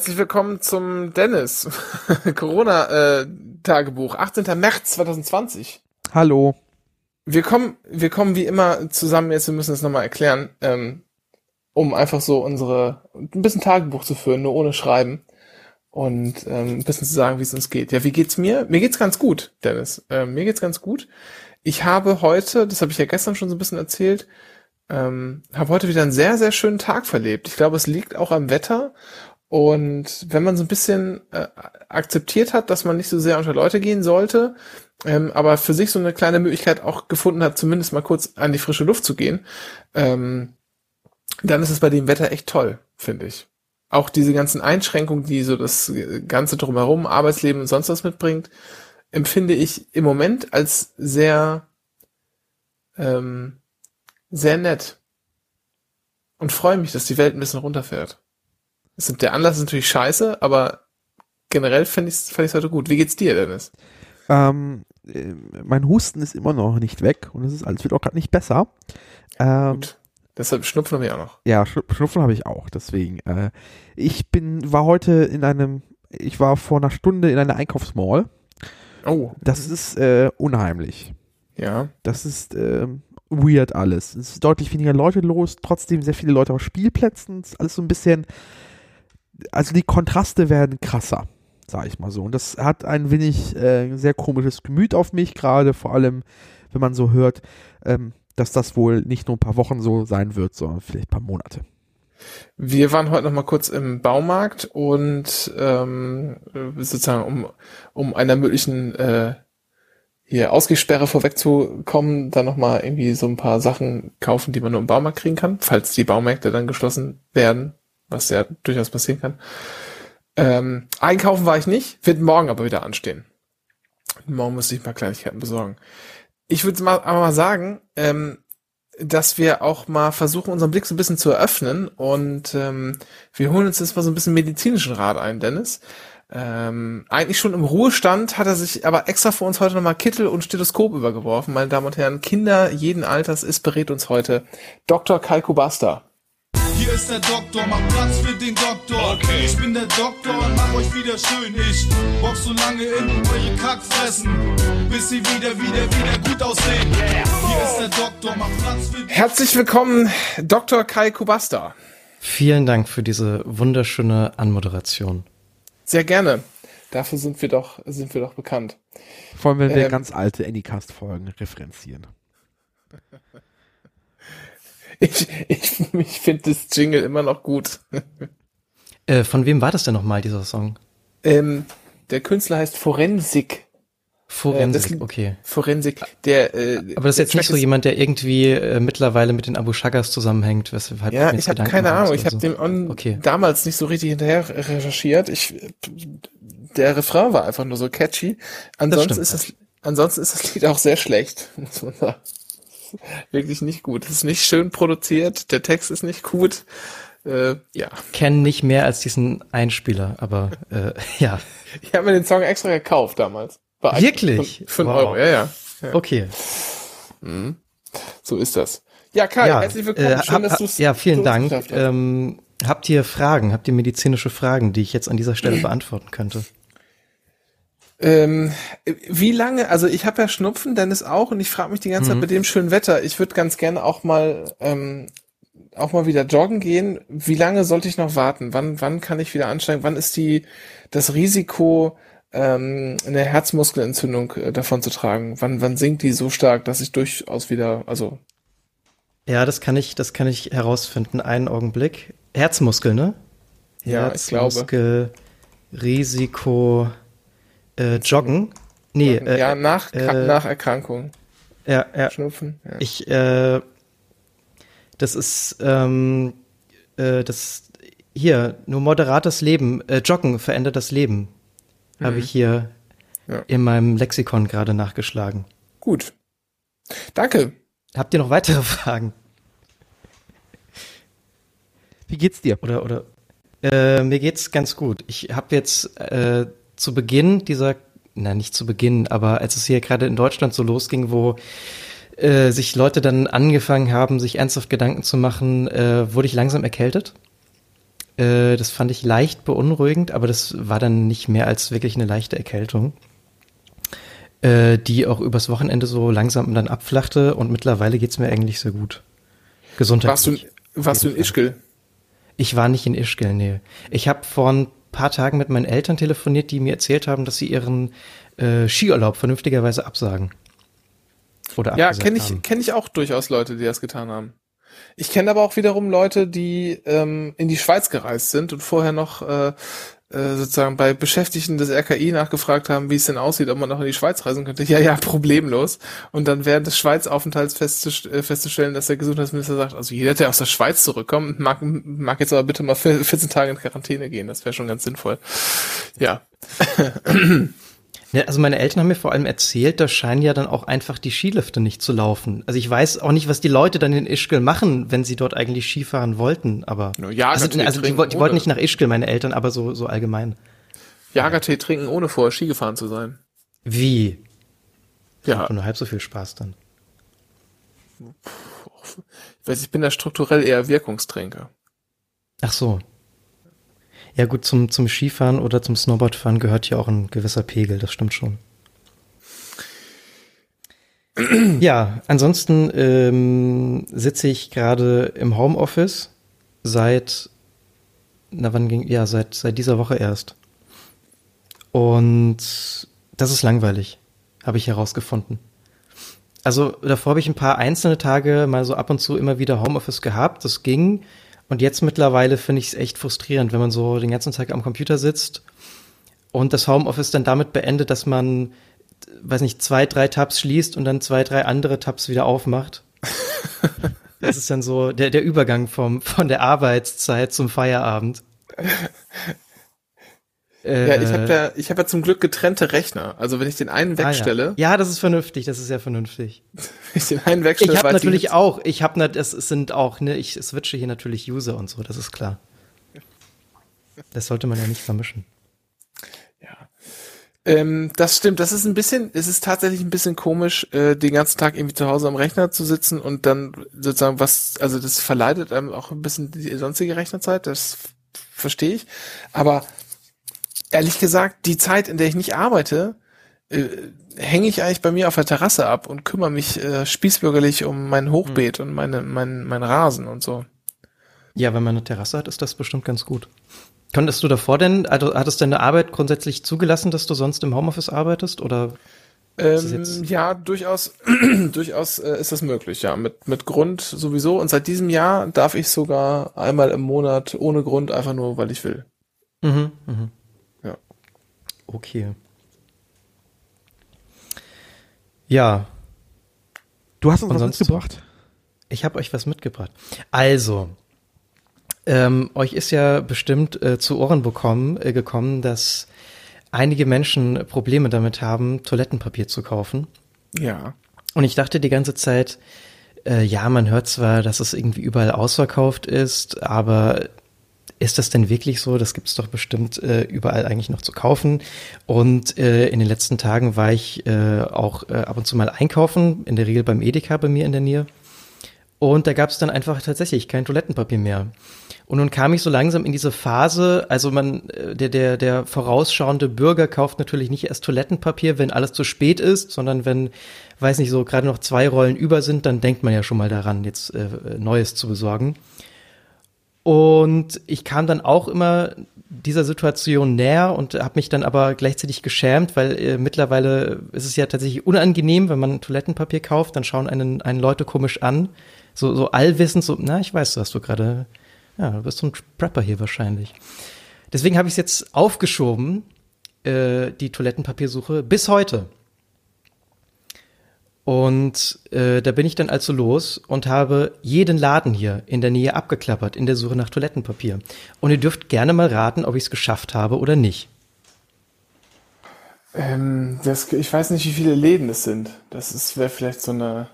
Herzlich willkommen zum Dennis Corona-Tagebuch, äh, 18. März 2020. Hallo. Wir kommen, wir kommen wie immer zusammen jetzt, wir müssen es nochmal erklären, ähm, um einfach so unsere, ein bisschen Tagebuch zu führen, nur ohne Schreiben und ähm, ein bisschen zu sagen, wie es uns geht. Ja, wie geht's mir? Mir geht's ganz gut, Dennis. Ähm, mir geht's ganz gut. Ich habe heute, das habe ich ja gestern schon so ein bisschen erzählt, ähm, habe heute wieder einen sehr, sehr schönen Tag verlebt. Ich glaube, es liegt auch am Wetter. Und wenn man so ein bisschen äh, akzeptiert hat, dass man nicht so sehr unter Leute gehen sollte, ähm, aber für sich so eine kleine Möglichkeit auch gefunden hat, zumindest mal kurz an die frische Luft zu gehen, ähm, dann ist es bei dem Wetter echt toll, finde ich. Auch diese ganzen Einschränkungen, die so das Ganze drumherum, Arbeitsleben und sonst was mitbringt, empfinde ich im Moment als sehr, ähm, sehr nett. Und freue mich, dass die Welt ein bisschen runterfährt. Der Anlass ist natürlich scheiße, aber generell fand ich es fand heute gut. Wie geht's dir, Dennis? Ähm, äh, mein Husten ist immer noch nicht weg und es ist alles wird auch gerade nicht besser. Ähm, gut. Deshalb Schnupfen habe ich auch noch. Ja, Schnupfen habe ich auch. Deswegen. Äh, ich bin, war heute in einem, ich war vor einer Stunde in einer Einkaufsmall. Oh. Das ist äh, unheimlich. Ja. Das ist äh, weird alles. Es ist deutlich weniger Leute los, trotzdem sehr viele Leute auf Spielplätzen. Es ist alles so ein bisschen, also die Kontraste werden krasser, sage ich mal so. Und das hat ein wenig äh, sehr komisches Gemüt auf mich, gerade vor allem, wenn man so hört, ähm, dass das wohl nicht nur ein paar Wochen so sein wird, sondern vielleicht ein paar Monate. Wir waren heute noch mal kurz im Baumarkt und ähm, sozusagen um, um einer möglichen äh, hier Ausgehsperre vorwegzukommen, dann noch mal irgendwie so ein paar Sachen kaufen, die man nur im Baumarkt kriegen kann, falls die Baumärkte dann geschlossen werden, was ja durchaus passieren kann. Ähm, einkaufen war ich nicht, wird morgen aber wieder anstehen. Morgen muss ich paar Kleinigkeiten besorgen. Ich würde mal, aber mal sagen, ähm, dass wir auch mal versuchen, unseren Blick so ein bisschen zu eröffnen und ähm, wir holen uns jetzt mal so ein bisschen medizinischen Rat ein, Dennis. Ähm, eigentlich schon im Ruhestand hat er sich aber extra für uns heute nochmal Kittel und Stethoskop übergeworfen. Meine Damen und Herren, Kinder jeden Alters ist berät uns heute Dr. Kai Kubasta. Hier ist der Doktor, mach Platz für den Doktor. Okay. Ich bin der Doktor und mach euch wieder schön. Ich bock so lange in eure Kackfressen, bis sie wieder, wieder, wieder gut aussehen. Yeah. Hier ist der Doktor, mach Platz für den Herzlich willkommen, Dr. Kai Kubasta. Vielen Dank für diese wunderschöne Anmoderation. Sehr gerne. Dafür sind wir doch, sind wir doch bekannt. Vor allem, wenn wir ähm, ganz alte Anycast-Folgen referenzieren. Ich, ich, ich finde das Jingle immer noch gut. Äh, von wem war das denn nochmal, dieser Song? Ähm, der Künstler heißt Forensik. Forensik, äh, okay. Forensik, der. Äh, Aber das ist jetzt nicht so jemand, der irgendwie äh, mittlerweile mit den Abu Shagas zusammenhängt. Weshalb ja, ich habe keine Ahnung. Ich habe so. dem on okay. damals nicht so richtig hinterher recherchiert. Ich, der Refrain war einfach nur so catchy. Ansonsten ist das, ansonsten ist das Lied auch sehr schlecht, muss man sagen wirklich nicht gut. Es ist nicht schön produziert, der Text ist nicht gut. Äh, ja. Kennen nicht mehr als diesen Einspieler, aber äh, ja. Ich habe mir den Song extra gekauft damals. Bei Wirklich? 5 wow. Euro, ja, ja, ja. Okay. Mhm. So ist das. Ja, Kai, ja, herzlich willkommen. Äh, Schön, dass du's, ja, vielen Dank. Ähm, habt ihr Fragen? Habt ihr medizinische Fragen, die ich jetzt an dieser Stelle beantworten könnte? Ähm, wie lange, also ich habe ja Schnupfen, Dennis auch, und ich frage mich die ganze mhm. Zeit bei dem schönen Wetter, ich würde ganz gerne auch mal ähm, auch mal wieder joggen gehen. Wie lange sollte ich noch warten? Wann, wann kann ich wieder ansteigen? Wann ist die das Risiko, ähm, eine Herzmuskelentzündung äh, davon zu tragen? Wann, wann sinkt die so stark, dass ich durchaus wieder, also ja, das kann ich, das kann ich herausfinden. Einen Augenblick. Herzmuskel, ne? Ja, Herzmuskel, ich glaube. Risiko äh, Joggen. Nee, Joggen. ja, äh, nach, äh, nach Erkrankung. Ja, ja. Schnupfen. Ja. Ich, äh, das ist, ähm, äh, das, hier, nur moderates Leben, äh, Joggen verändert das Leben. Mhm. Habe ich hier ja. in meinem Lexikon gerade nachgeschlagen. Gut. Danke. Habt ihr noch weitere Fragen? Wie geht's dir? Oder, oder, äh, mir geht's ganz gut. Ich habe jetzt äh, zu Beginn dieser, na nicht zu Beginn, aber als es hier gerade in Deutschland so losging, wo äh, sich Leute dann angefangen haben, sich ernsthaft Gedanken zu machen, äh, wurde ich langsam erkältet. Äh, das fand ich leicht beunruhigend, aber das war dann nicht mehr als wirklich eine leichte Erkältung, äh, die auch übers Wochenende so langsam dann abflachte und mittlerweile geht's mir eigentlich sehr gut. Gesundheitlich. Warst du, warst du in Ischgl? Ich war nicht in Ischgl, nee. Ich habe vor ein paar Tagen mit meinen Eltern telefoniert, die mir erzählt haben, dass sie ihren äh, Skiurlaub vernünftigerweise absagen. Oder ja, kenne ich, kenn ich auch durchaus Leute, die das getan haben. Ich kenne aber auch wiederum Leute, die ähm, in die Schweiz gereist sind und vorher noch äh, äh, sozusagen bei Beschäftigten des RKI nachgefragt haben, wie es denn aussieht, ob man noch in die Schweiz reisen könnte. Ja, ja, problemlos. Und dann während des Schweizaufenthalts äh, festzustellen, dass der Gesundheitsminister sagt, also jeder, der aus der Schweiz zurückkommt, mag, mag jetzt aber bitte mal 14 Tage in Quarantäne gehen. Das wäre schon ganz sinnvoll. Ja. Ja, also meine Eltern haben mir vor allem erzählt, da scheinen ja dann auch einfach die Skilifte nicht zu laufen. Also ich weiß auch nicht, was die Leute dann in Ischgl machen, wenn sie dort eigentlich Skifahren wollten, aber ja, also, also die, die wollten nicht nach Ischgl, meine Eltern, aber so, so allgemein. Jagertee trinken, ohne vorher Ski gefahren zu sein. Wie? Ja. Ich nur halb so viel Spaß dann. Ich weiß, ich bin da strukturell eher Wirkungstrinker. Ach so. Ja gut, zum, zum Skifahren oder zum Snowboardfahren gehört ja auch ein gewisser Pegel, das stimmt schon. ja, ansonsten ähm, sitze ich gerade im Homeoffice seit, na wann ging, ja, seit, seit dieser Woche erst. Und das ist langweilig, habe ich herausgefunden. Also davor habe ich ein paar einzelne Tage mal so ab und zu immer wieder Homeoffice gehabt, das ging. Und jetzt mittlerweile finde ich es echt frustrierend, wenn man so den ganzen Tag am Computer sitzt und das Homeoffice dann damit beendet, dass man, weiß nicht, zwei, drei Tabs schließt und dann zwei, drei andere Tabs wieder aufmacht. das ist dann so der, der Übergang vom, von der Arbeitszeit zum Feierabend. Äh, ja, ich habe ja, ich habe ja zum Glück getrennte Rechner. Also wenn ich den einen wegstelle. Ah, ja. ja. das ist vernünftig, das ist sehr vernünftig. wenn ich den einen wegstelle, ich habe natürlich ich auch, ich habe es sind auch, ne, ich switche hier natürlich User und so, das ist klar. Das sollte man ja nicht vermischen. Ja. Ähm, das stimmt, das ist ein bisschen, es ist tatsächlich ein bisschen komisch, äh, den ganzen Tag irgendwie zu Hause am Rechner zu sitzen und dann sozusagen was, also das verleitet einem auch ein bisschen die sonstige Rechnerzeit, das verstehe ich. Aber ehrlich gesagt, die Zeit, in der ich nicht arbeite, äh, hänge ich eigentlich bei mir auf der Terrasse ab und kümmere mich äh, spießbürgerlich um mein Hochbeet mhm. und meine, mein, mein Rasen und so. Ja, wenn man eine Terrasse hat, ist das bestimmt ganz gut. Konntest du davor denn, also hattest deine Arbeit grundsätzlich zugelassen, dass du sonst im Homeoffice arbeitest oder? Ähm, ja, durchaus, durchaus äh, ist das möglich, ja. Mit, mit Grund sowieso. Und seit diesem Jahr darf ich sogar einmal im Monat ohne Grund einfach nur, weil ich will. Mhm, mhm. Okay. Ja. Du hast uns was mitgebracht? Ich habe euch was mitgebracht. Also, ähm, euch ist ja bestimmt äh, zu Ohren bekommen, äh, gekommen, dass einige Menschen Probleme damit haben, Toilettenpapier zu kaufen. Ja. Und ich dachte die ganze Zeit, äh, ja, man hört zwar, dass es irgendwie überall ausverkauft ist, aber ist das denn wirklich so? Das gibt es doch bestimmt äh, überall eigentlich noch zu kaufen. Und äh, in den letzten Tagen war ich äh, auch äh, ab und zu mal einkaufen, in der Regel beim Edeka bei mir in der Nähe. Und da gab es dann einfach tatsächlich kein Toilettenpapier mehr. Und nun kam ich so langsam in diese Phase, also man, äh, der, der, der vorausschauende Bürger kauft natürlich nicht erst Toilettenpapier, wenn alles zu spät ist, sondern wenn, weiß nicht, so gerade noch zwei Rollen über sind, dann denkt man ja schon mal daran, jetzt äh, Neues zu besorgen. Und ich kam dann auch immer dieser Situation näher und habe mich dann aber gleichzeitig geschämt, weil äh, mittlerweile ist es ja tatsächlich unangenehm, wenn man Toilettenpapier kauft, dann schauen einen, einen Leute komisch an, so, so allwissend, so, na, ich weiß, dass du gerade, ja, du bist so ein Prepper hier wahrscheinlich. Deswegen habe ich es jetzt aufgeschoben, äh, die Toilettenpapiersuche, bis heute. Und äh, da bin ich dann also los und habe jeden Laden hier in der Nähe abgeklappert in der Suche nach Toilettenpapier. Und ihr dürft gerne mal raten, ob ich es geschafft habe oder nicht. Ähm, das, ich weiß nicht, wie viele Läden es sind. Das wäre vielleicht so eine.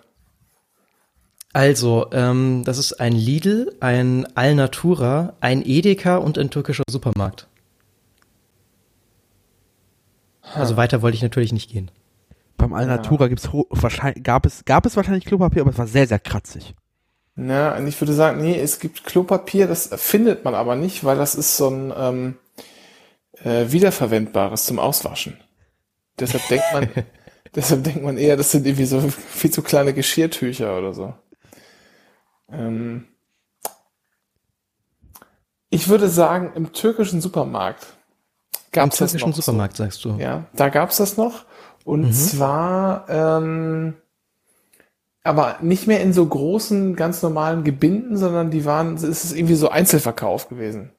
Also, ähm, das ist ein Lidl, ein Alnatura, ein Edeka und ein türkischer Supermarkt. Also weiter wollte ich natürlich nicht gehen. Beim Alnatura ja. gibt's wahrscheinlich, gab es, gab es wahrscheinlich Klopapier, aber es war sehr, sehr kratzig. Na, ich würde sagen, nee, es gibt Klopapier, das findet man aber nicht, weil das ist so ein ähm, äh, wiederverwendbares zum Auswaschen. Deshalb denkt man, deshalb denkt man eher, das sind irgendwie so viel zu kleine Geschirrtücher oder so. Ähm, ich würde sagen, im türkischen Supermarkt gab es das noch. Supermarkt, so. sagst du. Ja, da gab es das noch. Und mhm. zwar ähm, aber nicht mehr in so großen, ganz normalen Gebinden, sondern die waren, es ist irgendwie so Einzelverkauf gewesen.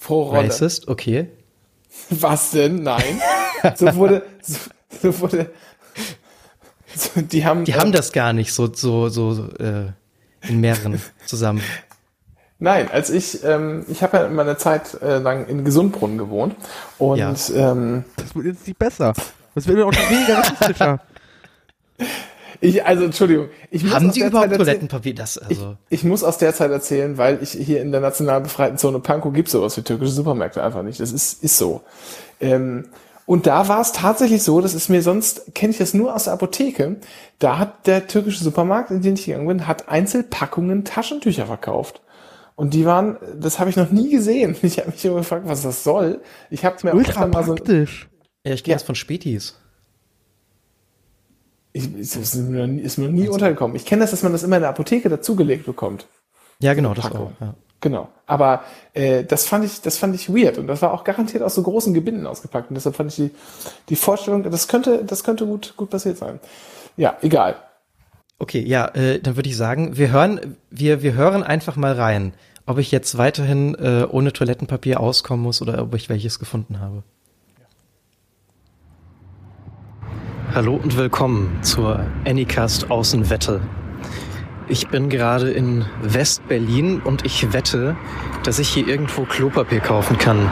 Pro Rolle. Racist, okay. Was denn? Nein. so wurde, so, so wurde, so, die haben, die äh, haben das gar nicht so, so, so, äh, in mehreren zusammen. Nein, als ich, ähm, ich habe ja meine Zeit äh, lang in Gesundbrunnen gewohnt und ja. ähm, das wird jetzt nicht besser. Das wird auch nicht weniger rassistischer. Ich, also Entschuldigung. Ich muss Haben Sie überhaupt Zeit Toilettenpapier? Das, also. Ich, ich, muss aus der Zeit erzählen, weil ich hier in der national befreiten Zone Pankow gibt sowas wie türkische Supermärkte einfach nicht. Das ist, ist so. Ähm, und da war es tatsächlich so, das ist mir sonst, kenne ich das nur aus der Apotheke, da hat der türkische Supermarkt, in den ich gegangen bin, hat Einzelpackungen Taschentücher verkauft. Und die waren, das habe ich noch nie gesehen. Ich habe mich immer gefragt, was das soll. Ich habe mir Ultra auch mal so. Ja, ich gehe ja. jetzt von Spätis. Ich, ist, ist, mir nie, ist mir nie untergekommen. Ich kenne das, dass man das immer in der Apotheke dazugelegt bekommt. Ja, genau, das auch. Ja. Genau. Aber äh, das fand ich, das fand ich weird und das war auch garantiert aus so großen Gebinden ausgepackt und deshalb fand ich die, die Vorstellung, das könnte, das könnte gut, gut passiert sein. Ja, egal. Okay, ja, äh, dann würde ich sagen, wir hören, wir, wir hören einfach mal rein, ob ich jetzt weiterhin äh, ohne Toilettenpapier auskommen muss oder ob ich welches gefunden habe. Hallo und willkommen zur Anycast Außenwette. Ich bin gerade in West-Berlin und ich wette, dass ich hier irgendwo Klopapier kaufen kann.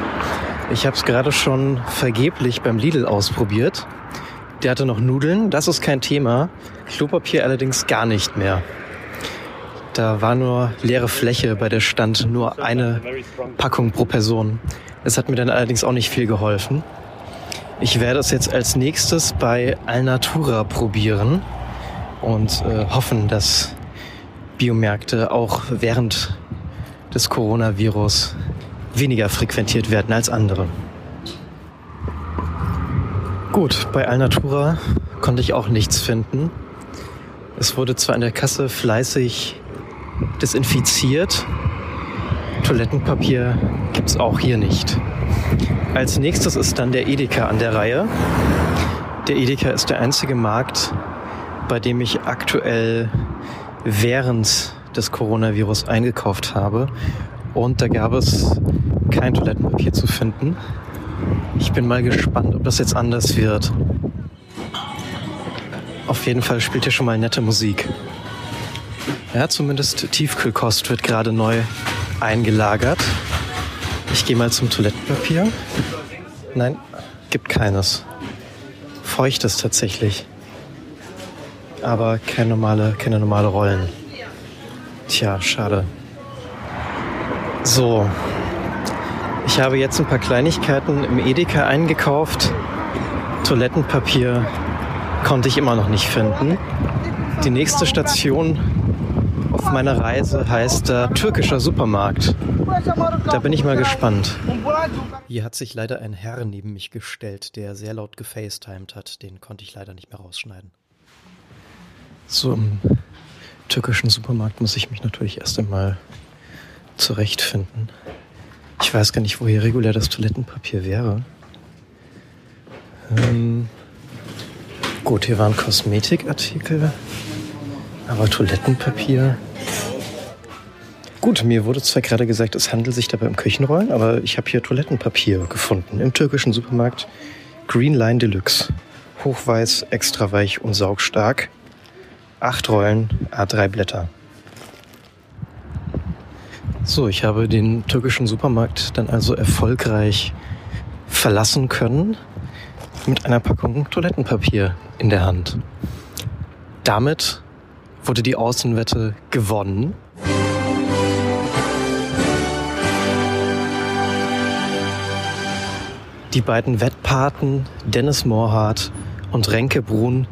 Ich habe es gerade schon vergeblich beim Lidl ausprobiert. Der hatte noch Nudeln, das ist kein Thema. Klopapier allerdings gar nicht mehr. Da war nur leere Fläche, bei der stand nur eine Packung pro Person. Es hat mir dann allerdings auch nicht viel geholfen. Ich werde es jetzt als nächstes bei Alnatura probieren und äh, hoffen, dass Biomärkte auch während des Coronavirus weniger frequentiert werden als andere. Gut, bei Alnatura konnte ich auch nichts finden. Es wurde zwar in der Kasse fleißig desinfiziert, Toilettenpapier gibt es auch hier nicht. Als nächstes ist dann der Edeka an der Reihe. Der Edeka ist der einzige Markt, bei dem ich aktuell während des Coronavirus eingekauft habe. Und da gab es kein Toilettenpapier zu finden. Ich bin mal gespannt, ob das jetzt anders wird. Auf jeden Fall spielt hier schon mal nette Musik. Ja, zumindest Tiefkühlkost wird gerade neu eingelagert. Ich gehe mal zum Toilettenpapier. Nein, gibt keines. Feuchtes tatsächlich. Aber keine normale, keine normale Rollen. Tja, schade. So. Ich habe jetzt ein paar Kleinigkeiten im Edeka eingekauft. Toilettenpapier konnte ich immer noch nicht finden. Die nächste Station auf meiner Reise heißt äh, türkischer Supermarkt. Da bin ich mal gespannt. Hier hat sich leider ein Herr neben mich gestellt, der sehr laut gefacetimed hat. Den konnte ich leider nicht mehr rausschneiden. So im türkischen Supermarkt muss ich mich natürlich erst einmal zurechtfinden. Ich weiß gar nicht, wo hier regulär das Toilettenpapier wäre. Ähm, gut, hier waren Kosmetikartikel. Aber Toilettenpapier? Gut, mir wurde zwar gerade gesagt, es handelt sich dabei um Küchenrollen, aber ich habe hier Toilettenpapier gefunden im türkischen Supermarkt Green Line Deluxe. Hochweiß, extra weich und saugstark. Acht Rollen, A3 Blätter. So, ich habe den türkischen Supermarkt dann also erfolgreich verlassen können mit einer Packung Toilettenpapier in der Hand. Damit wurde die Außenwette gewonnen. Die beiden Wettpaten Dennis Moorhardt und Renke Brun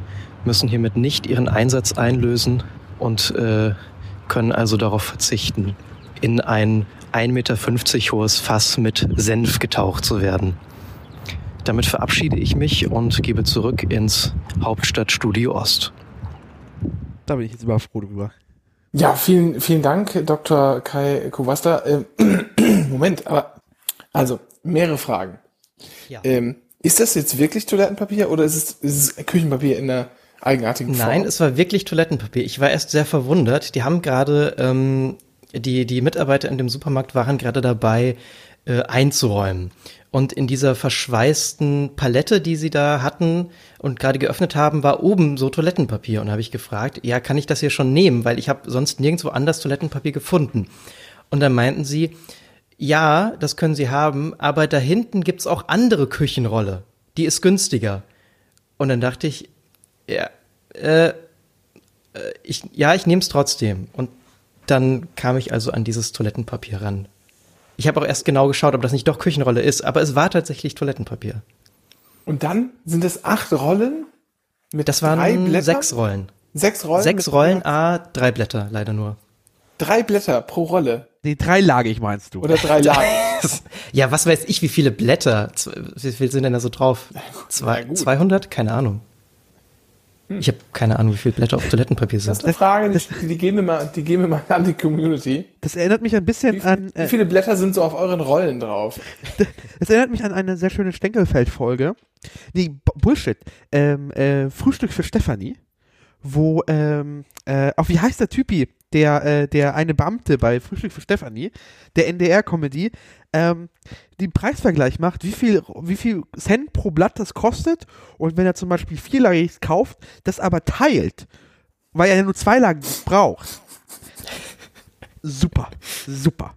müssen hiermit nicht ihren Einsatz einlösen und äh, können also darauf verzichten, in ein 1,50 Meter hohes Fass mit Senf getaucht zu werden. Damit verabschiede ich mich und gebe zurück ins Hauptstadtstudio Ost. Da bin ich jetzt immer froh drüber. Ja, vielen, vielen Dank, Dr. Kai Kowasta. Ähm, Moment, aber also mehrere Fragen. Ja. Ähm, ist das jetzt wirklich Toilettenpapier oder ist es, ist es Küchenpapier in der eigenartigen Form? Nein, es war wirklich Toilettenpapier. Ich war erst sehr verwundert. Die haben gerade, ähm, die, die Mitarbeiter in dem Supermarkt waren gerade dabei, äh, einzuräumen. Und in dieser verschweißten Palette, die sie da hatten und gerade geöffnet haben, war oben so Toilettenpapier. Und da habe ich gefragt, ja, kann ich das hier schon nehmen? Weil ich habe sonst nirgendwo anders Toilettenpapier gefunden. Und dann meinten sie, ja, das können sie haben, aber da hinten gibt's auch andere Küchenrolle. Die ist günstiger. Und dann dachte ich, ja, äh, äh ich, ja, ich nehme es trotzdem. Und dann kam ich also an dieses Toilettenpapier ran. Ich habe auch erst genau geschaut, ob das nicht doch Küchenrolle ist, aber es war tatsächlich Toilettenpapier. Und dann sind es acht Rollen mit Das waren drei sechs Rollen. Sechs Rollen? Sechs Rollen, A, drei Blätter, leider nur. Drei Blätter pro Rolle. Nee, dreilagig meinst du. Oder dreilagig. ja, was weiß ich, wie viele Blätter? Wie viel sind denn da so drauf? Zwei, 200? Keine Ahnung. Ich habe keine Ahnung, wie viele Blätter auf Toilettenpapier sind. Das ist eine Frage, die, die, geben wir mal, die geben wir mal an die Community. Das erinnert mich ein bisschen wie, an. Äh, wie viele Blätter sind so auf euren Rollen drauf? Das erinnert mich an eine sehr schöne Stenkelfeld-Folge. Nee, Bullshit. Ähm, äh, Frühstück für Stefanie, wo, ähm, äh, auch wie heißt der Typi? Der, äh, der eine Beamte bei Frühstück für Stefanie, der NDR-Comedy, ähm, den Preisvergleich macht, wie viel, wie viel Cent pro Blatt das kostet und wenn er zum Beispiel vierlagig kauft, das aber teilt, weil er ja nur zwei Lagen braucht. Super, super.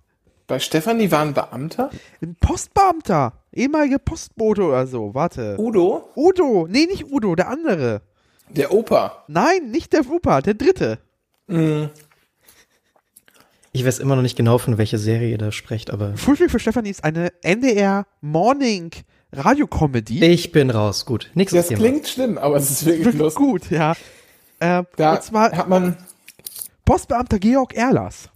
Bei Stefanie war ein Beamter? Ein Postbeamter, ehemalige Postbote oder so, warte. Udo? Udo, nee, nicht Udo, der andere. Der Opa? Nein, nicht der Opa, der dritte. Mhm. Ich weiß immer noch nicht genau, von welcher Serie ihr da sprecht, aber. Frühstück für Stefanie ist eine NDR Morning Radiocomedy. Ich bin raus. Gut. Nächstes Das klingt schlimm, aber es ist wirklich lustig. Gut, ja. Äh, da und zwar hat man Postbeamter Georg Erlers.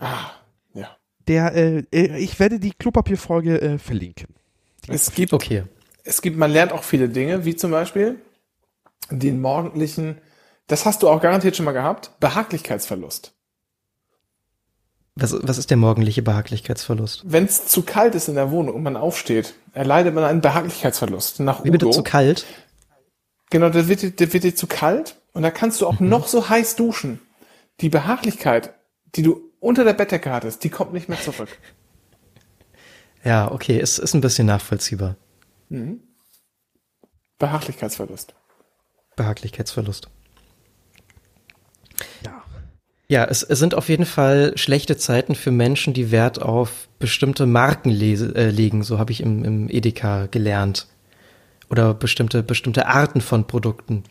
Ah, ja. Der, äh, äh, ich werde die Klopapierfolge äh, verlinken. es gibt, okay. Es gibt, man lernt auch viele Dinge, wie zum Beispiel den morgendlichen, das hast du auch garantiert schon mal gehabt, Behaglichkeitsverlust. Was, was ist der morgendliche Behaglichkeitsverlust? Wenn es zu kalt ist in der Wohnung und man aufsteht, erleidet man einen Behaglichkeitsverlust. Nach Wie bitte zu kalt? Genau, da wird, da wird dir zu kalt und da kannst du auch mhm. noch so heiß duschen. Die Behaglichkeit, die du unter der Bettdecke hattest, die kommt nicht mehr zurück. Ja, okay, ist, ist ein bisschen nachvollziehbar. Mhm. Behaglichkeitsverlust. Behaglichkeitsverlust. Ja, es, es sind auf jeden Fall schlechte Zeiten für Menschen, die Wert auf bestimmte Marken lese, äh, legen. So habe ich im, im Edeka gelernt. Oder bestimmte, bestimmte Arten von Produkten.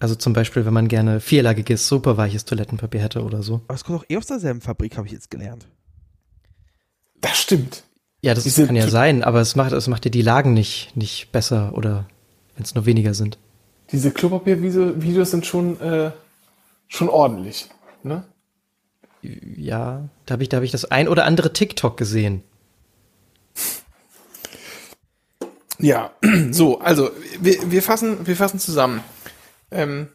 Also zum Beispiel, wenn man gerne vierlagiges, superweiches Toilettenpapier hätte oder so. Aber es kommt auch eh aus derselben Fabrik, habe ich jetzt gelernt. Das stimmt. Ja, das Diese kann ja sein, aber es macht, es macht dir die Lagen nicht, nicht besser oder wenn es nur weniger sind. Diese Klopapiervideos sind schon, äh, schon ordentlich ne? Ja, da habe ich, da hab ich das ein oder andere TikTok gesehen. Ja, so, also wir, wir, fassen, wir fassen zusammen. Ähm,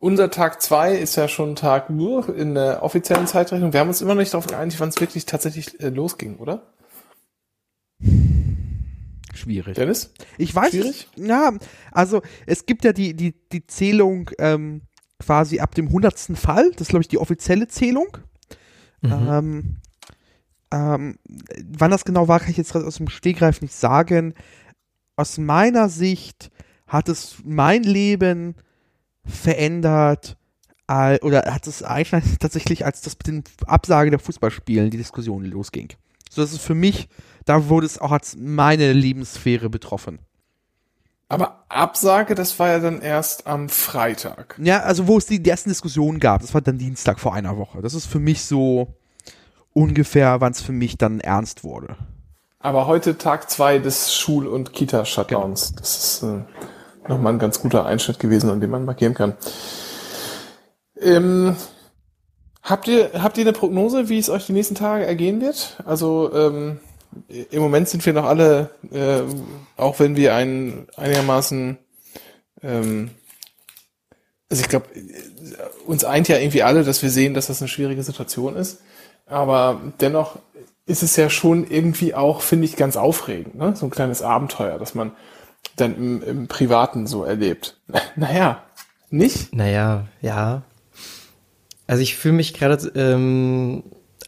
unser Tag 2 ist ja schon Tag nur in der offiziellen Zeitrechnung. Wir haben uns immer noch nicht darauf geeinigt, wann es wirklich tatsächlich äh, losging, oder? Schwierig. Dennis? Ich weiß Schwierig? Es, ja, also es gibt ja die, die, die Zählung ähm, quasi ab dem hundertsten Fall. Das ist, glaube ich, die offizielle Zählung. Mhm. Ähm, ähm, wann das genau war, kann ich jetzt aus dem Stegreif nicht sagen. Aus meiner Sicht hat es mein Leben verändert äh, oder hat es eigentlich tatsächlich, als das mit den Absage der Fußballspielen die Diskussion losging. So dass es für mich, da wurde es auch als meine Lebenssphäre betroffen. Aber Absage, das war ja dann erst am Freitag. Ja, also wo es die, die ersten Diskussionen gab, das war dann Dienstag vor einer Woche. Das ist für mich so ungefähr, wann es für mich dann ernst wurde. Aber heute Tag zwei des Schul- und Kita-Shutdowns. Genau. Das ist äh, nochmal ein ganz guter Einschnitt gewesen, an dem man markieren kann. Ähm, Habt ihr, habt ihr eine Prognose, wie es euch die nächsten Tage ergehen wird? Also ähm, im Moment sind wir noch alle, äh, auch wenn wir ein einigermaßen, ähm, also ich glaube, uns eint ja irgendwie alle, dass wir sehen, dass das eine schwierige Situation ist. Aber dennoch ist es ja schon irgendwie auch, finde ich, ganz aufregend, ne? So ein kleines Abenteuer, das man dann im, im Privaten so erlebt. Naja, nicht? Naja, ja. Also ich fühle mich gerade ähm,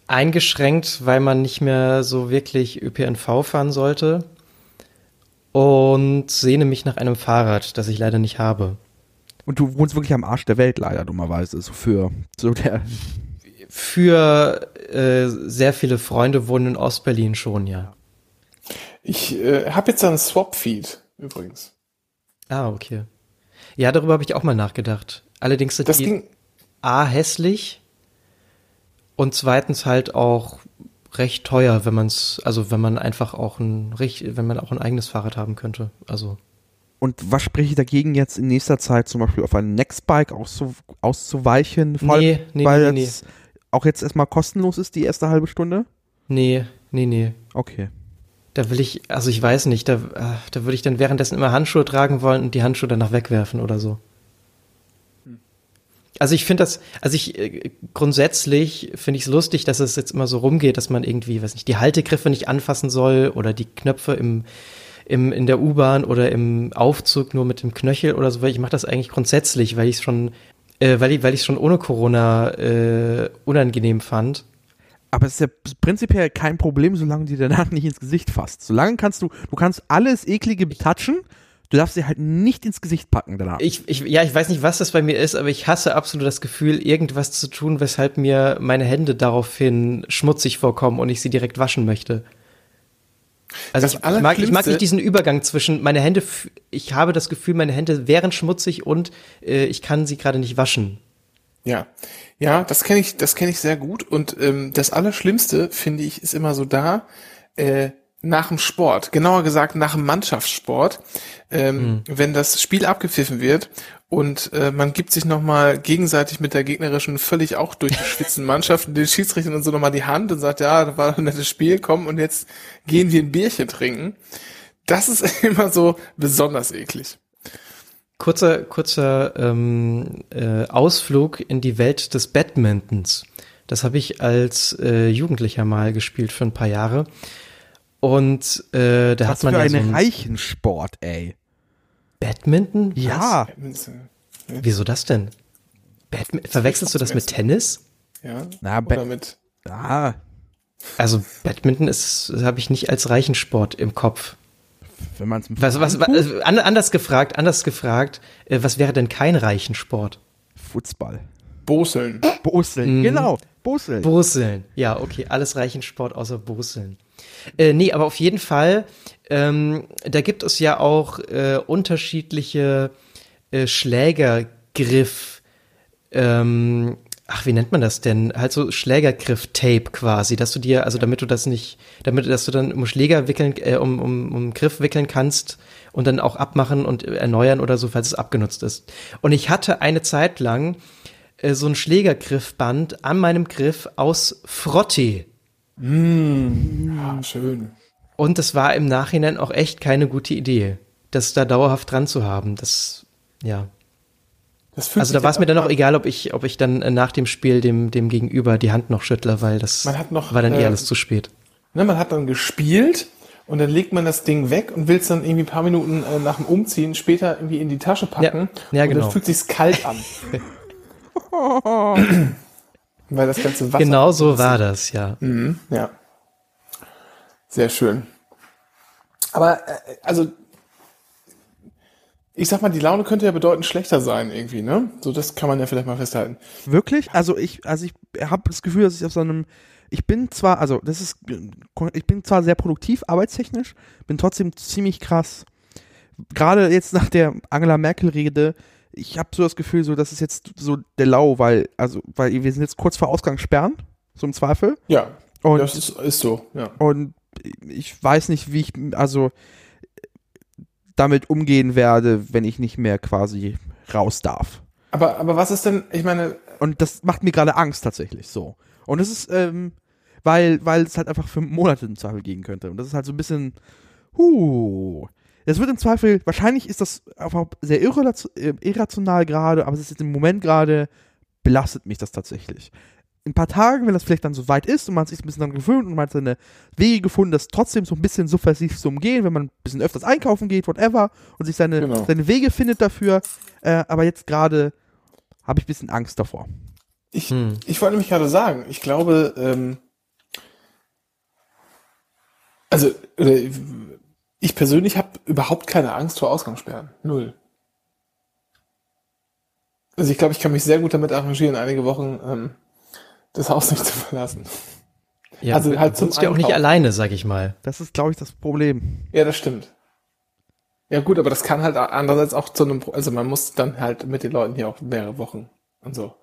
eingeschränkt, weil man nicht mehr so wirklich ÖPNV fahren sollte. Und sehne mich nach einem Fahrrad, das ich leider nicht habe. Und du wohnst wirklich am Arsch der Welt, leider, dummerweise. So für so der. Für äh, sehr viele Freunde wohnen in Ostberlin schon, ja. Ich äh, habe jetzt einen Swap-Feed übrigens. Ah, okay. Ja, darüber habe ich auch mal nachgedacht. Allerdings sind Das die ging, A hässlich und zweitens halt auch recht teuer, wenn man es, also wenn man einfach auch ein wenn man auch ein eigenes Fahrrad haben könnte. Also Und was spreche ich dagegen jetzt in nächster Zeit zum Beispiel auf ein Nextbike auszu auszuweichen? Vor allem, Nee, nee, weil nee, es auch jetzt erstmal kostenlos ist, die erste halbe Stunde? nee, nee, nee. Okay. Da will ich, also ich weiß nicht, da, äh, da würde ich dann währenddessen immer Handschuhe tragen wollen und die Handschuhe danach wegwerfen oder so. Also ich finde das, also ich äh, grundsätzlich finde ich es lustig, dass es jetzt immer so rumgeht, dass man irgendwie, weiß nicht, die Haltegriffe nicht anfassen soll oder die Knöpfe im, im in der U-Bahn oder im Aufzug nur mit dem Knöchel oder so. Weil ich mache das eigentlich grundsätzlich, weil ich es schon, äh, weil ich, weil ich es schon ohne Corona äh, unangenehm fand. Aber es ist ja prinzipiell kein Problem, solange du dir danach nicht ins Gesicht fasst. Solange kannst du, du kannst alles eklige betatschen, du darfst sie halt nicht ins Gesicht packen danach. Ich, ich, ja, ich weiß nicht, was das bei mir ist, aber ich hasse absolut das Gefühl, irgendwas zu tun, weshalb mir meine Hände daraufhin schmutzig vorkommen und ich sie direkt waschen möchte. Also Das ich, ich, mag, ich mag nicht diesen Übergang zwischen meine Hände, ich habe das Gefühl, meine Hände wären schmutzig und äh, ich kann sie gerade nicht waschen. Ja, ja, das kenne ich, das kenne ich sehr gut. Und ähm, das Allerschlimmste finde ich ist immer so da äh, nach dem Sport, genauer gesagt nach dem Mannschaftssport, ähm, wenn das Spiel abgepfiffen wird und äh, man gibt sich noch mal gegenseitig mit der gegnerischen völlig auch durchgeschwitzten Mannschaft und den Schiedsrichtern und so noch mal die Hand und sagt, ja, das war ein nettes Spiel, komm und jetzt gehen wir ein Bierchen trinken. Das ist immer so besonders eklig. Kurzer, kurzer ähm, äh, Ausflug in die Welt des Badmintons. Das habe ich als äh, Jugendlicher mal gespielt für ein paar Jahre. Und äh, da Was hat man für ja ein so ein Reichensport, ey. Badminton? Was? Ja. Wieso das denn? Badmi Verwechselst du das mit Tennis? Ja. Na, Oder mit Ah, Also Badminton ist, habe ich nicht als Reichensport im Kopf. wenn man es Was, was, was äh, an- anders gefragt, anders gefragt, äh, was wäre denn kein Reichensport? Fußball. Boseln. Boseln, genau. Boseln. Boseln. Ja, okay, alles Reichensport außer Boseln. Äh, nee, aber auf jeden Fall, ähm, da gibt es ja auch äh, unterschiedliche äh, Schlägergriff, ähm, ach, wie nennt man das denn? Halt so Schlägergriff-Tape quasi, dass du dir, also damit du das nicht, damit, dass du dann um Schläger wickeln, äh, um, um, um Griff wickeln kannst und dann auch abmachen und erneuern oder so, falls es abgenutzt ist. Und ich hatte eine Zeit lang äh, so ein Schlägergriffband an meinem Griff aus Frottee. Ja, schön. Und das war im Nachhinein auch echt keine gute Idee, das da dauerhaft dran zu haben. Das, ja. Das Also da war es mir dann auch egal, ob ich, ob ich dann äh, nach dem Spiel dem, dem Gegenüber die Hand noch schüttle, weil das Man hat noch, war dann eh äh, alles zu spät. Ne, man hat dann gespielt und dann legt man das Ding weg und will es dann irgendwie ein paar Minuten äh, nach dem Umziehen später irgendwie in die Tasche packen. Ja, und genau. dann fühlt sich's kalt an. Weil das ganze Wasser. Genau so war das, ja. Mhm, ja. Sehr schön. Aber, äh, also, ich sag mal, die Laune könnte ja bedeutend schlechter sein irgendwie, ne? So, das kann man ja vielleicht mal festhalten. Wirklich? Also ich, also ich habe das Gefühl, dass ich auf so einem, ich bin zwar, also das ist, ich bin zwar sehr produktiv, arbeitstechnisch, bin trotzdem ziemlich krass. Gerade jetzt nach der Angela Merkel-Rede, ich habe so das Gefühl, so das ist jetzt so der Lau, weil, also, weil wir sind jetzt kurz vor Ausgangssperren, so im Zweifel. Ja, Und, das ist, ist so, ja. und ich weiß nicht, wie ich, also damit umgehen werde, wenn ich nicht mehr quasi raus darf. Aber, aber was ist denn, ich meine, Und das macht mir gerade Angst tatsächlich so. Und es ist, ähm, weil, weil es halt einfach für Monate im Zweifel gehen könnte. Und das ist halt so ein bisschen, huh. Es wird im Zweifel, wahrscheinlich ist das einfach sehr äh, irrational gerade, aber es ist im Moment gerade, belastet mich das tatsächlich. In ein paar Tagen, wenn das vielleicht dann so weit ist und man sich ein bisschen dann gewöhnt und man hat seine Wege gefunden, das trotzdem so ein bisschen subversiv zu umgehen, wenn man ein bisschen öfters einkaufen geht, whatever, und sich seine, genau. seine Wege findet dafür. Äh, aber jetzt gerade habe ich ein bisschen Angst davor. Ich, hm. ich wollte nämlich gerade sagen, ich glaube, ähm, also ich persönlich habe überhaupt keine Angst vor Ausgangssperren. Null. Also ich glaube, ich kann mich sehr gut damit arrangieren, einige Wochen ähm, das Haus nicht zu verlassen. Ja, also halt zum ja auch nicht alleine, sag ich mal. Das ist, glaube ich, das Problem. Ja, das stimmt. Ja gut, aber das kann halt andererseits auch zu einem, also man muss dann halt mit den Leuten hier auch mehrere Wochen und so.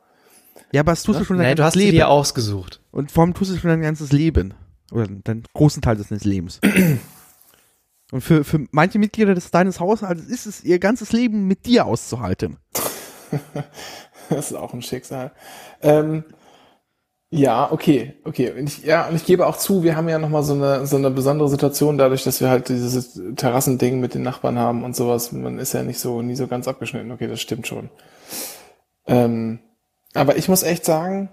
Ja, aber das tust du schon dein nee, ganzes Leben. du hast dir ausgesucht. Und vor allem tust du schon dein ganzes Leben. Oder deinen großen Teil des Lebens. Und für, für manche Mitglieder des deines Haushaltes ist es ihr ganzes Leben mit dir auszuhalten. das ist auch ein Schicksal. Ähm, ja, okay, okay. Und ich, ja, und ich gebe auch zu, wir haben ja nochmal so eine, so eine besondere Situation dadurch, dass wir halt dieses Terrassending mit den Nachbarn haben und sowas. Man ist ja nicht so, nie so ganz abgeschnitten. Okay, das stimmt schon. Ähm, aber ich muss echt sagen,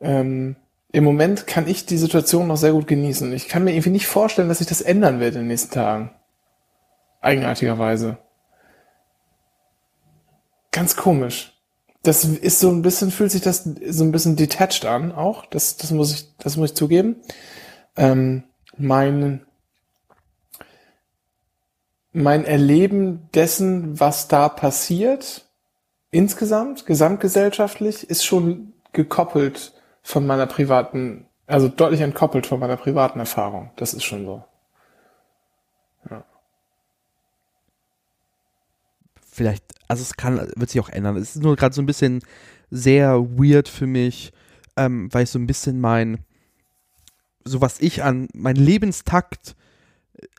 ähm, im Moment kann ich die Situation noch sehr gut genießen. Ich kann mir irgendwie nicht vorstellen, dass sich das ändern wird in den nächsten Tagen. Eigenartigerweise. Ganz komisch. Das ist so ein bisschen, fühlt sich das so ein bisschen detached an, auch. Das, das muss ich, das muss ich zugeben. Ähm, mein, mein Erleben dessen, was da passiert, insgesamt, gesamtgesellschaftlich, ist schon gekoppelt von meiner privaten, also deutlich entkoppelt von meiner privaten Erfahrung. Das ist schon so. Ja. Vielleicht, also es kann, wird sich auch ändern. Es ist nur gerade so ein bisschen sehr weird für mich, ähm, weil ich so ein bisschen mein, so was ich an, mein Lebenstakt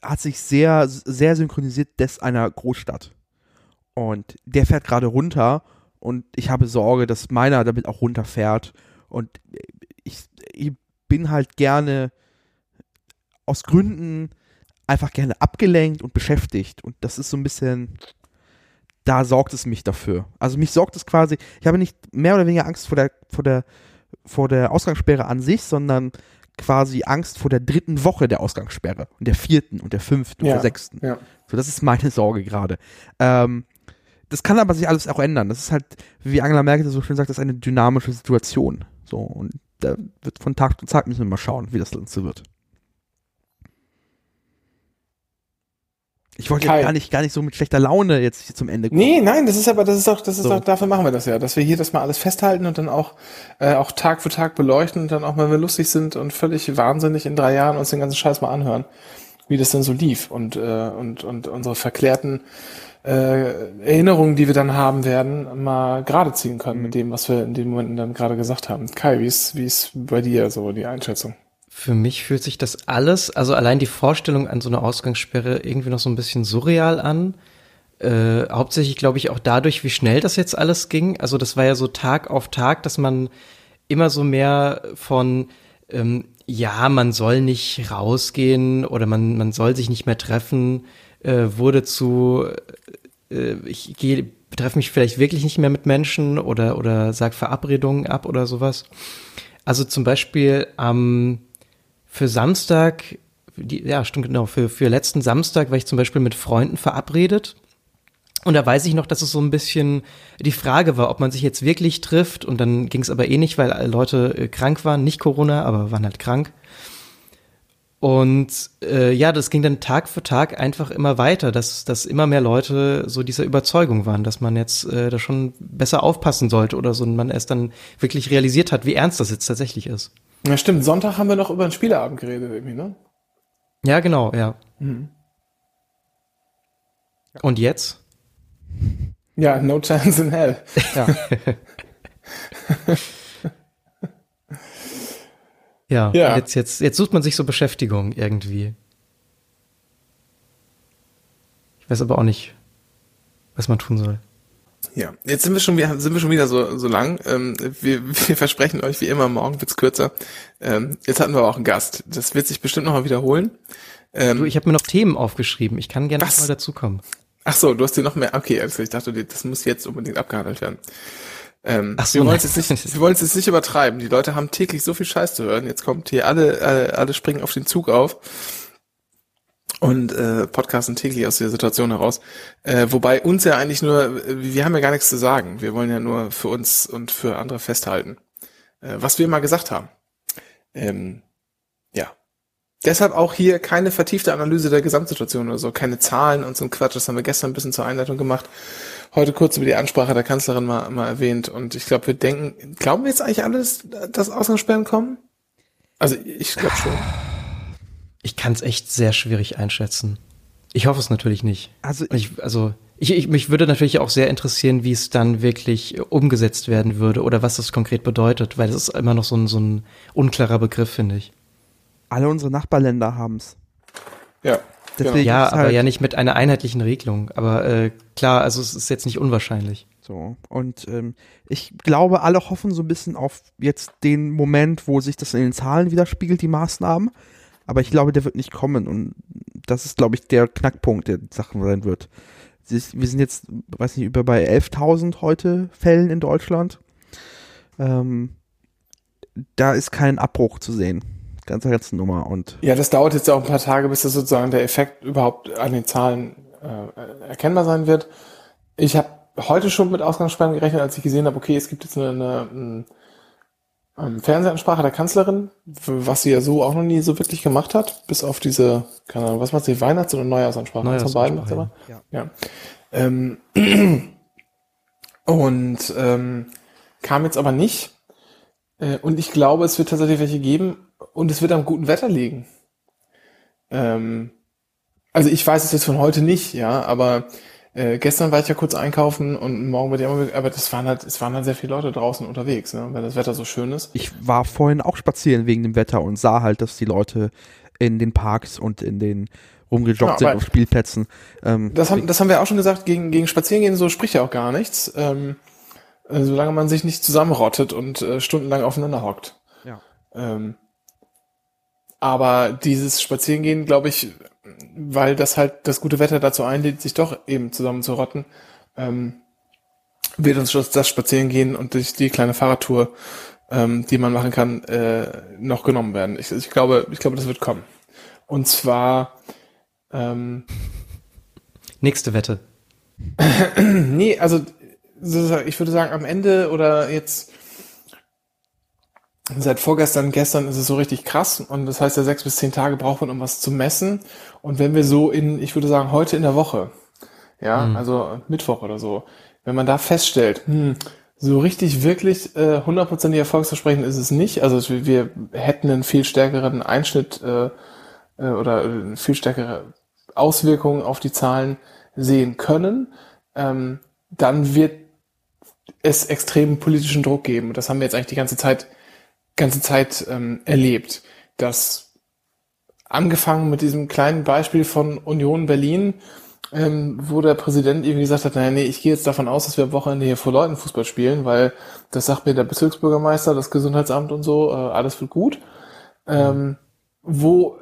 hat sich sehr, sehr synchronisiert des einer Großstadt. Und der fährt gerade runter und ich habe Sorge, dass meiner damit auch runterfährt und ich, ich bin halt gerne aus Gründen einfach gerne abgelenkt und beschäftigt. Und das ist so ein bisschen, da sorgt es mich dafür. Also mich sorgt es quasi, ich habe nicht mehr oder weniger Angst vor der, vor der, vor der Ausgangssperre an sich, sondern quasi Angst vor der dritten Woche der Ausgangssperre und der vierten und der fünften ja, und der sechsten. Ja. So, das ist meine Sorge gerade. Ähm, das kann aber sich alles auch ändern. Das ist halt, wie Angela Merkel so schön sagt, das ist eine dynamische Situation. So, und da wird von Tag zu Tag müssen wir mal schauen, wie das Ganze wird. Ich wollte ja gar nicht, gar nicht so mit schlechter Laune jetzt hier zum Ende kommen. Nee, nein, das ist aber, das ist auch, das ist so. auch, dafür machen wir das ja, dass wir hier das mal alles festhalten und dann auch, äh, auch Tag für Tag beleuchten und dann auch, wenn wir lustig sind und völlig wahnsinnig in drei Jahren uns den ganzen Scheiß mal anhören, wie das denn so lief und, äh, und, und unsere verklärten äh, Erinnerungen, die wir dann haben werden, mal gerade ziehen können mhm. mit dem, was wir in den Momenten dann gerade gesagt haben. Kai, wie ist, wie ist bei dir so die Einschätzung? Für mich fühlt sich das alles, also allein die Vorstellung an so einer Ausgangssperre irgendwie noch so ein bisschen surreal an. Äh, hauptsächlich glaube ich auch dadurch, wie schnell das jetzt alles ging. Also das war ja so Tag auf Tag, dass man immer so mehr von ähm, ja, man soll nicht rausgehen oder man, man soll sich nicht mehr treffen, äh, wurde zu, äh, ich gehe, treffe mich vielleicht wirklich nicht mehr mit Menschen oder, oder sag Verabredungen ab oder sowas. Also zum Beispiel ähm, für Samstag, die, ja, stimmt genau, für, für letzten Samstag war ich zum Beispiel mit Freunden verabredet. Und da weiß ich noch, dass es so ein bisschen die Frage war, ob man sich jetzt wirklich trifft. Und dann ging es aber eh nicht, weil Leute äh, krank waren, nicht Corona, aber waren halt krank. Und äh, ja, das ging dann Tag für Tag einfach immer weiter, dass, dass immer mehr Leute so dieser Überzeugung waren, dass man jetzt äh, da schon besser aufpassen sollte oder so und man erst dann wirklich realisiert hat, wie ernst das jetzt tatsächlich ist. Ja, stimmt. Sonntag haben wir noch über einen Spieleabend geredet irgendwie, ne? Ja, genau, ja. Mhm. Und jetzt? Ja, no chance in hell. Ja. Ja, ja. Jetzt, jetzt, jetzt sucht man sich so Beschäftigung irgendwie. Ich weiß aber auch nicht, was man tun soll. Ja, jetzt sind wir schon wieder, sind wir schon wieder so, so lang. Ähm, wir, wir versprechen euch wie immer, morgen wird's kürzer. Ähm, jetzt hatten wir aber auch einen Gast. Das wird sich bestimmt nochmal wiederholen. Ähm, du, ich habe mir noch Themen aufgeschrieben. Ich kann gerne mal dazukommen. Ach so, du hast dir noch mehr. Okay, also ich dachte, das muss jetzt unbedingt abgehandelt werden. Ähm, Ach so, wir wollen es jetzt nicht, wir wollen es jetzt nicht übertreiben. Die Leute haben täglich so viel Scheiß zu hören. Jetzt kommt hier alle, äh, alle springen auf den Zug auf und äh, podcasten täglich aus der Situation heraus. Äh, wobei uns ja eigentlich nur, wir haben ja gar nichts zu sagen. Wir wollen ja nur für uns und für andere festhalten, äh, was wir mal gesagt haben. Ähm, ja. Deshalb auch hier keine vertiefte Analyse der Gesamtsituation oder so, keine Zahlen und so ein Quatsch. Das haben wir gestern ein bisschen zur Einleitung gemacht. Heute kurz über die Ansprache der Kanzlerin mal, mal erwähnt. Und ich glaube, wir denken, glauben wir jetzt eigentlich alles, dass Ausgangssperren kommen? Also ich glaube schon. Ich kann es echt sehr schwierig einschätzen. Ich hoffe es natürlich nicht. Also ich, also ich, ich, mich würde natürlich auch sehr interessieren, wie es dann wirklich umgesetzt werden würde oder was das konkret bedeutet, weil das ist immer noch so ein, so ein unklarer Begriff, finde ich. Alle unsere Nachbarländer haben es. Ja. Deswegen ja, aber halt ja nicht mit einer einheitlichen Regelung. Aber äh, klar, also es ist jetzt nicht unwahrscheinlich. So. Und ähm, ich glaube, alle hoffen so ein bisschen auf jetzt den Moment, wo sich das in den Zahlen widerspiegelt, die Maßnahmen aber ich glaube, der wird nicht kommen und das ist, glaube ich, der Knackpunkt, der Sachen sein wird. Wir sind jetzt, weiß nicht, über bei 11.000 heute Fällen in Deutschland. Ähm, da ist kein Abbruch zu sehen. Ganz, ganz Nummer. Und ja, das dauert jetzt auch ein paar Tage, bis das sozusagen der Effekt überhaupt an den Zahlen äh, erkennbar sein wird. Ich habe heute schon mit Ausgangssperren gerechnet, als ich gesehen habe, okay, es gibt jetzt eine, eine, ähm, Fernsehansprache der Kanzlerin, was sie ja so auch noch nie so wirklich gemacht hat, bis auf diese, keine Ahnung, was macht sie, Weihnachts- oder Neujahrsansprache? Neujahrsansprache von beiden ja. ja. Ähm, und ähm, kam jetzt aber nicht. Äh, und ich glaube, es wird tatsächlich welche geben und es wird am guten Wetter liegen. Ähm, also ich weiß es jetzt von heute nicht, ja, aber äh, gestern war ich ja kurz einkaufen und morgen wird ja immer, aber das waren halt, es waren halt sehr viele Leute draußen unterwegs, ne, weil das Wetter so schön ist. Ich war vorhin auch spazieren wegen dem Wetter und sah halt, dass die Leute in den Parks und in den rumgejoggt ja, sind auf Spielplätzen. Ähm, das, haben, das haben wir auch schon gesagt, gegen, gegen Spazierengehen so spricht ja auch gar nichts, ähm, äh, solange man sich nicht zusammenrottet und äh, stundenlang aufeinander hockt. Ja. Ähm, aber dieses Spazierengehen, glaube ich, weil das halt das gute Wetter dazu einlädt, sich doch eben zusammen zu rotten, ähm, wird uns das Spazierengehen und die, die kleine Fahrradtour, ähm, die man machen kann, äh, noch genommen werden. Ich, ich glaube, ich glaube, das wird kommen. Und zwar ähm, nächste Wette. nee, also ich würde sagen, am Ende oder jetzt seit vorgestern, gestern ist es so richtig krass und das heißt ja sechs bis zehn Tage braucht man, um was zu messen. Und wenn wir so in, ich würde sagen, heute in der Woche, ja, mhm. also Mittwoch oder so, wenn man da feststellt, hm, so richtig wirklich hundertprozentig äh, erfolgsversprechend ist es nicht. Also wir, wir hätten einen viel stärkeren Einschnitt äh, äh, oder eine viel stärkere Auswirkungen auf die Zahlen sehen können. Ähm, dann wird es extremen politischen Druck geben. Und das haben wir jetzt eigentlich die ganze Zeit ganze Zeit ähm, erlebt, dass angefangen mit diesem kleinen Beispiel von Union Berlin, ähm, wo der Präsident irgendwie gesagt hat, naja, nee, ich gehe jetzt davon aus, dass wir am Wochenende hier vor Leuten Fußball spielen, weil das sagt mir der Bezirksbürgermeister, das Gesundheitsamt und so, äh, alles wird gut. Ähm, wo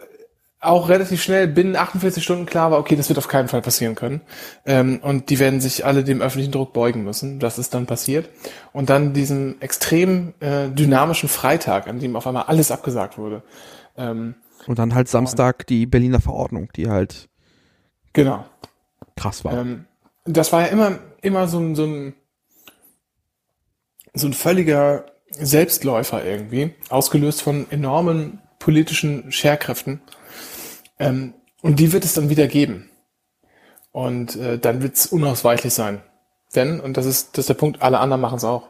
auch relativ schnell binnen 48 Stunden klar war, okay, das wird auf keinen Fall passieren können. Ähm, und die werden sich alle dem öffentlichen Druck beugen müssen. Das ist dann passiert. Und dann diesen extrem äh, dynamischen Freitag, an dem auf einmal alles abgesagt wurde. Ähm, und dann halt Samstag die Berliner Verordnung, die halt genau krass war. Ähm, das war ja immer, immer so ein, so ein, so ein völliger Selbstläufer irgendwie, ausgelöst von enormen politischen Scherkräften. Ähm, und die wird es dann wieder geben. Und äh, dann wird es unausweichlich sein. Denn, und das ist, das ist der Punkt, alle anderen machen es auch.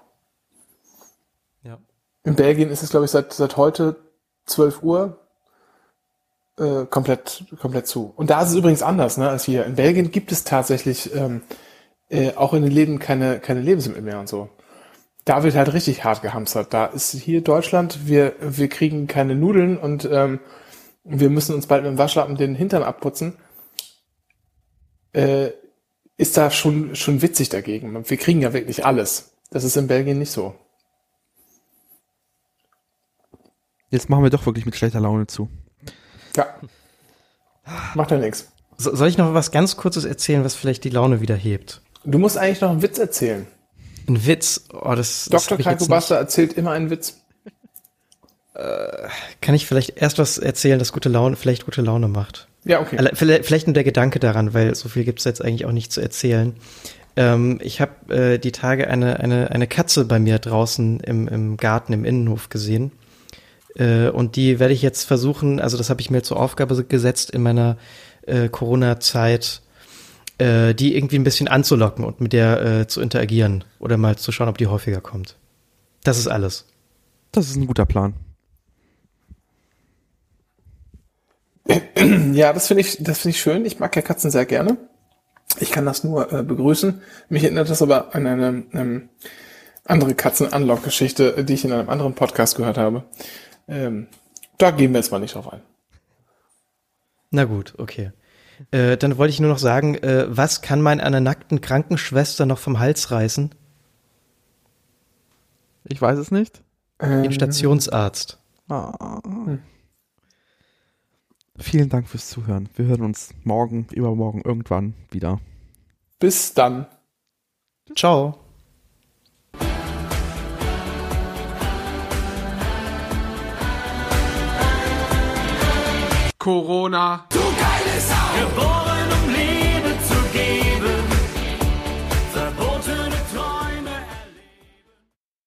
Ja. In Belgien ist es, glaube ich, seit, seit heute 12 Uhr äh, komplett, komplett zu. Und da ist es übrigens anders ne, als hier. In Belgien gibt es tatsächlich ähm, äh, auch in den Läden keine, keine Lebensmittel mehr und so. Da wird halt richtig hart gehamstert. Da ist hier Deutschland, wir, wir kriegen keine Nudeln und ähm, wir müssen uns bald mit dem Waschlappen den Hintern abputzen. Äh, ist da schon, schon witzig dagegen. Wir kriegen ja wirklich alles. Das ist in Belgien nicht so. Jetzt machen wir doch wirklich mit schlechter Laune zu. Ja. Macht ja nichts. soll ich noch was ganz Kurzes erzählen, was vielleicht die Laune wieder hebt? Du musst eigentlich noch einen Witz erzählen. Ein Witz? Oh, das, Dr. Kalkobuster erzählt immer einen Witz. Äh, kann ich vielleicht erst was erzählen, das gute Laune, vielleicht gute Laune macht? Ja, okay. Vielleicht nur der Gedanke daran, weil so viel gibt es jetzt eigentlich auch nicht zu erzählen. Ähm, ich habe äh, die Tage eine, eine, eine Katze bei mir draußen im, im Garten, im Innenhof gesehen. Äh, und die werde ich jetzt versuchen, also das habe ich mir zur Aufgabe gesetzt in meiner äh, Corona-Zeit, äh, die irgendwie ein bisschen anzulocken und mit der äh, zu interagieren oder mal zu schauen, ob die häufiger kommt. Das ist alles. Das ist ein guter Plan. Ja, das finde ich, das finde ich schön. Ich mag ja Katzen sehr gerne. Ich kann das nur äh, begrüßen. Mich erinnert das aber an eine ähm, andere Katzen-Unlock-Geschichte, die ich in einem anderen Podcast gehört habe. Ähm, da gehen wir jetzt mal nicht drauf ein. Na gut, okay. Äh, dann wollte ich nur noch sagen, äh, was kann man einer nackten Krankenschwester noch vom Hals reißen? Ich weiß es nicht. Den ähm. Stationsarzt. Ah. Hm. Vielen Dank fürs Zuhören. Wir hören uns morgen, übermorgen, irgendwann wieder. Bis dann. Ciao. Corona. Du geile Sau! Geboren